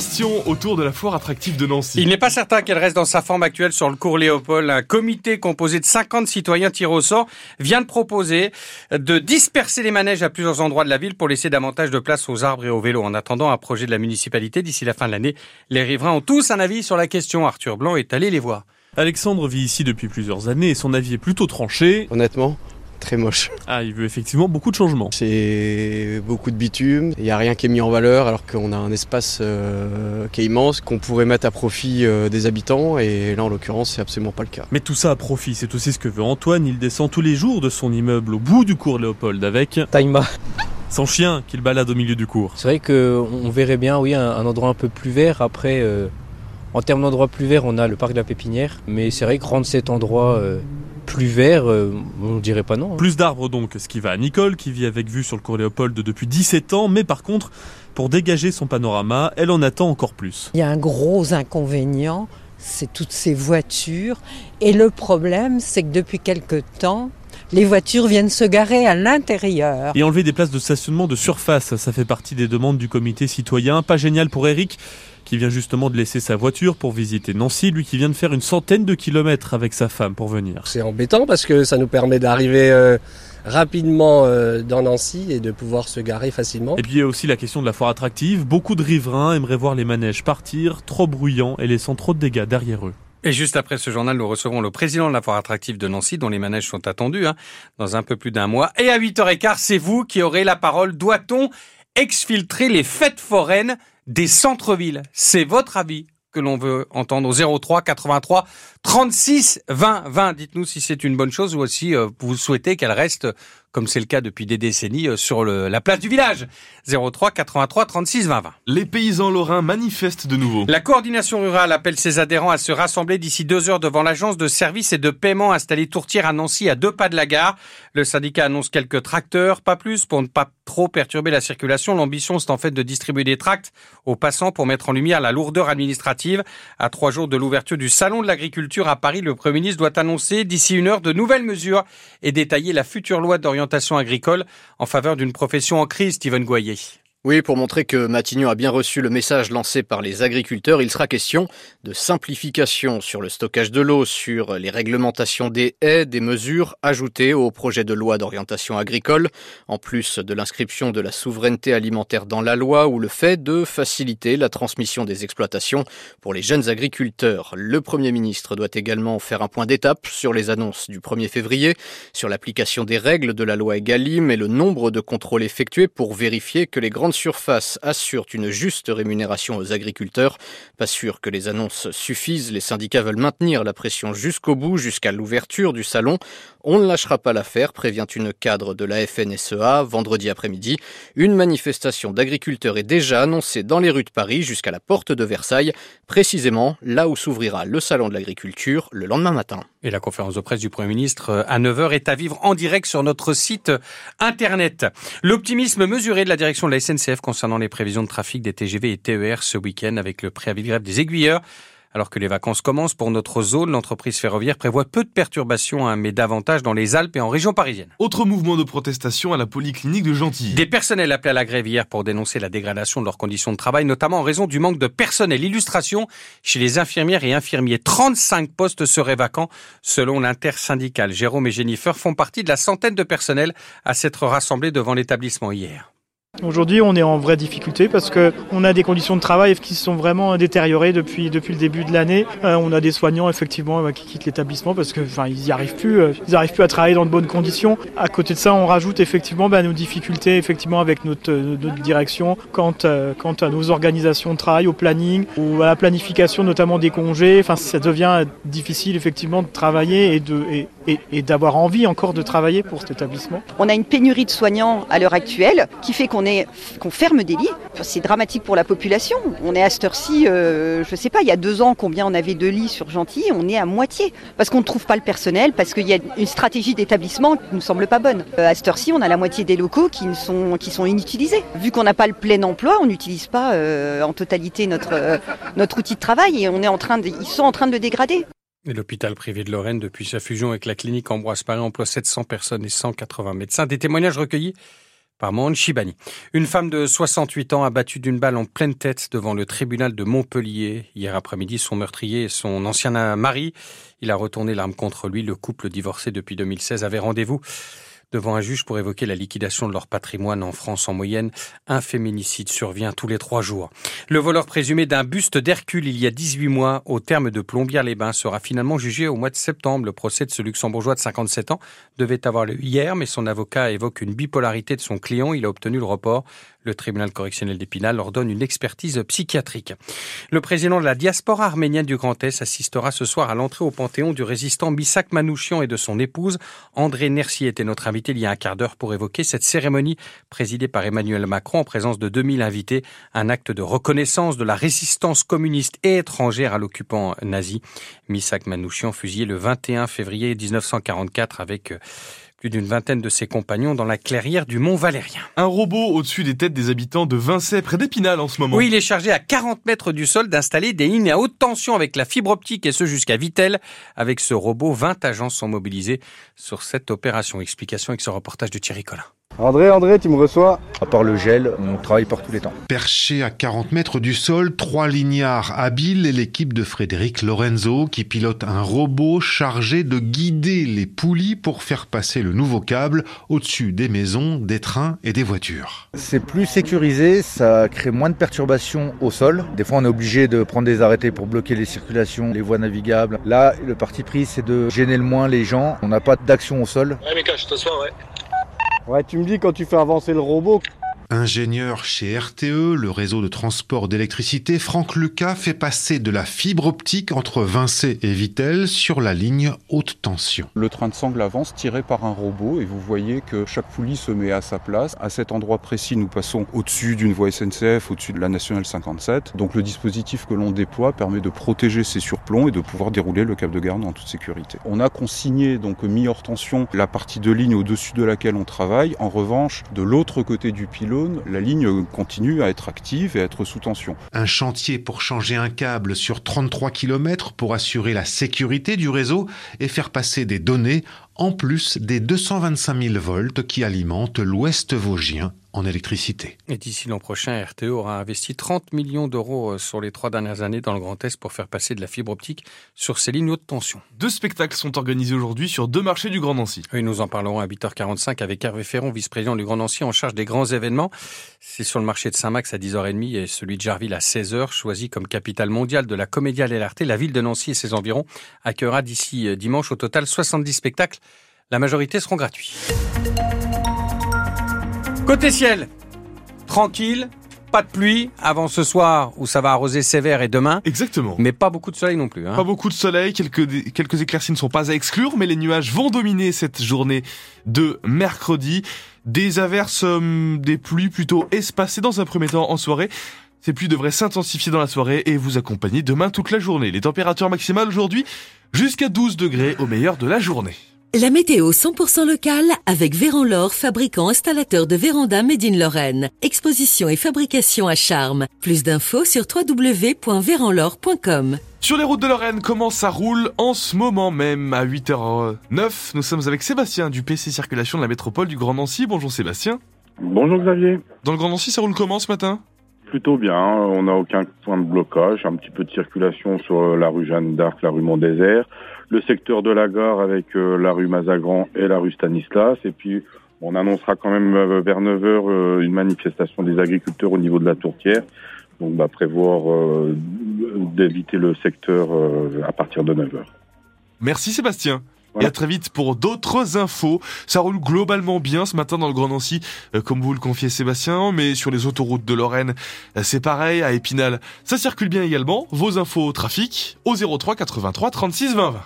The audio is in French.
question autour de la foire attractive de Nancy. Il n'est pas certain qu'elle reste dans sa forme actuelle sur le cours Léopold. Un comité composé de 50 citoyens tirés au sort vient de proposer de disperser les manèges à plusieurs endroits de la ville pour laisser davantage de place aux arbres et aux vélos. En attendant un projet de la municipalité d'ici la fin de l'année, les riverains ont tous un avis sur la question. Arthur Blanc est allé les voir. Alexandre vit ici depuis plusieurs années et son avis est plutôt tranché. Honnêtement, très moche. Ah, il veut effectivement beaucoup de changements. C'est beaucoup de bitume, il n'y a rien qui est mis en valeur alors qu'on a un espace euh, qui est immense, qu'on pourrait mettre à profit euh, des habitants et là en l'occurrence c'est absolument pas le cas. Mais tout ça à profit, c'est aussi ce que veut Antoine. Il descend tous les jours de son immeuble au bout du cours Léopold avec Taïma. son chien qu'il balade au milieu du cours. C'est vrai qu'on verrait bien, oui, un, un endroit un peu plus vert. Après, euh, en termes d'endroit plus vert, on a le parc de la Pépinière. Mais c'est vrai que rendre cet endroit euh, plus vert, euh, on dirait pas non. hein. Plus d'arbres donc, ce qui va à Nicole qui vit avec vue sur le cours Léopold depuis 17 ans, mais par contre, pour dégager son panorama, elle en attend encore plus. Il y a un gros inconvénient, c'est toutes ces voitures. Et le problème, c'est que depuis quelque temps, les voitures viennent se garer à l'intérieur. Et enlever des places de stationnement de surface, ça fait partie des demandes du comité citoyen. Pas génial pour Eric, qui vient justement de laisser sa voiture pour visiter Nancy, lui qui vient de faire une centaine de kilomètres avec sa femme pour venir. C'est embêtant parce que ça nous permet d'arriver euh, rapidement euh, dans Nancy et de pouvoir se garer facilement. Et puis il y a aussi la question de la foire attractive. Beaucoup de riverains aimeraient voir les manèges partir, trop bruyants et laissant trop de dégâts derrière eux. Et juste après ce journal, nous recevrons le président de la foire attractive de Nancy, dont les manèges sont attendus hein, dans un peu plus d'un mois. Et à 8h15, c'est vous qui aurez la parole. Doit-on exfiltrer les fêtes foraines des centres-villes C'est votre avis que l'on veut entendre au 03 83 36 20 20. Dites-nous si c'est une bonne chose ou aussi euh, vous souhaitez qu'elle reste, comme c'est le cas depuis des décennies, euh, sur le- la place du village. 03 83 36 20 20. Les paysans lorrains manifestent de nouveau. La coordination rurale appelle ses adhérents à se rassembler d'ici deux heures devant l'agence de services et de paiement installée Tourtière à Nancy à deux pas de la gare. Le syndicat annonce quelques tracteurs, pas plus, pour ne pas trop perturber la circulation. L'ambition, c'est en fait de distribuer des tracts aux passants pour mettre en lumière la lourdeur administrative. À trois jours de l'ouverture du Salon de l'agriculture à Paris, le Premier ministre doit annoncer d'ici une heure de nouvelles mesures et détailler la future loi d'orientation agricole en faveur d'une profession en crise, Steven Goyer. Oui, pour montrer que Matignon a bien reçu le message lancé par les agriculteurs, il sera question de simplification sur le stockage de l'eau, sur les réglementations des haies, des mesures ajoutées au projet de loi d'orientation agricole, en plus de l'inscription de la souveraineté alimentaire dans la loi ou le fait de faciliter la transmission des exploitations pour les jeunes agriculteurs. Le Premier ministre doit également faire un point d'étape sur les annonces du 1er février, sur l'application des règles de la loi Egalim et le nombre de contrôles effectués pour vérifier que les grandes surfaces assurent une juste rémunération aux agriculteurs. Pas sûr que les annonces suffisent, les syndicats veulent maintenir la pression jusqu'au bout, jusqu'à l'ouverture du salon. On ne lâchera pas l'affaire, prévient une cadre de la FNSEA vendredi après-midi. Une manifestation d'agriculteurs est déjà annoncée dans les rues de Paris jusqu'à la porte de Versailles, précisément là où s'ouvrira le salon de l'agriculture le lendemain matin. Et la conférence de presse du Premier ministre euh, à 9h est à vivre en direct sur notre site euh, internet. L'optimisme mesuré de la direction de la SNCF concernant les prévisions de trafic des TGV et TER ce week-end avec le préavis grève des aiguilleurs. Alors que les vacances commencent pour notre zone, l'entreprise ferroviaire prévoit peu de perturbations, hein, mais davantage dans les Alpes et en région parisienne. Autre mouvement de protestation à la polyclinique de Gentilly. Des personnels appelés à la grève hier pour dénoncer la dégradation de leurs conditions de travail, notamment en raison du manque de personnel. Illustration, chez les infirmières et infirmiers, 35 postes seraient vacants selon l'intersyndicale. Jérôme et Jennifer font partie de la centaine de personnels à s'être rassemblés devant l'établissement hier. Aujourd'hui, on est en vraie difficulté parce que on a des conditions de travail qui sont vraiment détériorées depuis depuis le début de l'année. Euh, on a des soignants effectivement euh, qui quittent l'établissement parce que enfin ils y arrivent plus, euh, ils arrivent plus à travailler dans de bonnes conditions. À côté de ça, on rajoute effectivement bah, nos difficultés effectivement avec notre, direction quant à nos organisations de travail, au planning ou à la planification notamment des congés. Enfin, ça devient difficile effectivement de travailler et, et d'avoir envie encore de travailler pour cet établissement. On a une pénurie de soignants à l'heure actuelle qui fait qu'on est qu'on ferme des lits. C'est dramatique pour la population. On est à cette heure-ci, euh, je sais pas, il y a deux ans, combien on avait de lits sur Gentilly On est à moitié parce qu'on ne trouve pas le personnel, parce qu'il y a une stratégie d'établissement qui nous semble pas bonne. Euh, à cette heure-ci, on a la moitié des locaux qui ne sont inutilisés. Vu qu'on n'a pas le plein emploi, on n'utilise pas euh, en totalité notre outil de travail et on est en train ils sont en train de le dégrader. L'hôpital privé de Lorraine, depuis sa fusion avec la clinique Ambroise Paré, emploie 700 personnes et 180 médecins. Des témoignages recueillis par Mohan. Une femme de 68 ans abattue d'une balle en pleine tête devant le tribunal de Montpellier. Hier après-midi, son meurtrier et son ancien mari, il a retourné l'arme contre lui. Le couple divorcé depuis 2016 avait rendez-vous devant un juge pour évoquer la liquidation de leur patrimoine en France. En moyenne, un féminicide survient tous les trois jours. Le voleur présumé d'un buste d'Hercule il y a 18 mois au terme de Plombières-les-Bains sera finalement jugé au mois de septembre. Le procès de ce luxembourgeois de 57 ans devait avoir lieu hier, mais son avocat évoque une bipolarité de son client. Il a obtenu le report. Le tribunal correctionnel d'Épinal ordonne une expertise psychiatrique. Le président de la diaspora arménienne du Grand Est assistera ce soir à l'entrée au Panthéon du résistant Missak Manouchian et de son épouse. André Nercier était notre invité il y a un quart d'heure pour évoquer cette cérémonie présidée par Emmanuel Macron en présence de 2000 invités. Un acte de reconnaissance de la résistance communiste et étrangère à l'occupant nazi. Missak Manouchian fusillé le 21 février 1944 avec plus d'une vingtaine de ses compagnons dans la clairière du Mont Valérien. Un robot au-dessus des têtes des habitants de Vincey, près d'Épinal en ce moment. Oui, il est chargé à 40 mètres du sol d'installer des lignes à haute tension avec la fibre optique et ce jusqu'à Vitel. Avec ce robot, 20 agents sont mobilisés sur cette opération. Explication avec ce reportage de Thierry Collin. André, André, tu me reçois À part le gel, on travaille par tous les temps. Perché à 40 mètres du sol, trois lignards habiles et l'équipe de Frédéric Lorenzo qui pilote un robot chargé de guider les poulies pour faire passer le nouveau câble au-dessus des maisons, des trains et des voitures. C'est plus sécurisé, ça crée moins de perturbations au sol. Des fois, on est obligé de prendre des arrêtés pour bloquer les circulations, les voies navigables. Là, le parti pris, c'est de gêner le moins les gens. On n'a pas d'action au sol. Ouais, Mika, je te ouais. Ouais, tu me dis quand tu fais avancer le robot Ingénieur chez RTE, le réseau de transport d'électricité, Franck Lucas fait passer de la fibre optique entre Vincey et Vitel sur la ligne haute tension. Le train de sangle avance tiré par un robot et vous voyez que chaque poulie se met à sa place. À cet endroit précis, nous passons au-dessus d'une voie SNCF, au-dessus de la nationale 57. Donc le dispositif que l'on déploie permet de protéger ces surplombs et de pouvoir dérouler le câble de garde en toute sécurité. On a consigné donc mis hors tension la partie de ligne au-dessus de laquelle on travaille. En revanche, de l'autre côté du la ligne continue à être active et à être sous tension. Un chantier pour changer un câble sur 33 km pour assurer la sécurité du réseau et faire passer des données en plus des 225 000 volts qui alimentent l'ouest vosgien en électricité. Et d'ici l'an prochain, RTE aura investi 30 millions d'euros euh, sur les trois dernières années dans le Grand Est pour faire passer de la fibre optique sur ces lignes haute tension. Deux spectacles sont organisés aujourd'hui sur deux marchés du Grand Nancy. Oui, nous en parlerons à 8h45 avec Hervé Ferron, vice-président du Grand Nancy en charge des grands événements. C'est sur le marché de Saint-Max à 10h30 et celui de Jarville à 16h, choisi comme capitale mondiale de la comédie à l'LRT. La ville de Nancy et ses environs accueillera d'ici euh, dimanche au total 70 spectacles. La majorité seront gratuits. Côté ciel, tranquille, pas de pluie avant ce soir où ça va arroser sévère et demain. Exactement. Mais pas beaucoup de soleil non plus. Hein. Pas beaucoup de soleil, quelques, quelques éclaircies ne sont pas à exclure, mais les nuages vont dominer cette journée de mercredi. Des averses, euh, des pluies plutôt espacées dans un premier temps en soirée. Ces pluies devraient s'intensifier dans la soirée et vous accompagner demain toute la journée. Les températures maximales aujourd'hui jusqu'à 12 degrés au meilleur de la journée. La météo 100% locale avec Véran fabricant installateur de véranda Made in Lorraine. Exposition et fabrication à charme. Plus d'infos sur www.véranlore.com. Sur les routes de Lorraine, comment ça roule en ce moment même à 8h09 Nous sommes avec Sébastien du PC Circulation de la métropole du Grand Nancy. Bonjour Sébastien. Bonjour Xavier. Dans le Grand Nancy, ça roule comment ce matin? Plutôt bien, on n'a aucun point de blocage, un petit peu de circulation sur la rue Jeanne d'Arc, la rue Mont-Désert le secteur de la gare avec euh, la rue Mazagran et la rue Stanislas. Et puis, on annoncera quand même euh, vers 9h euh, une manifestation des agriculteurs au niveau de la tourtière. Donc, bah, prévoir d'éviter le secteur à partir de 9h. Merci Sébastien. Et à très vite pour d'autres infos. Ça roule globalement bien ce matin dans le Grand Nancy, comme vous le confiez Sébastien, mais sur les autoroutes de Lorraine, c'est pareil, à Épinal, ça circule bien également. Vos infos trafic au 03 83 36 20 20.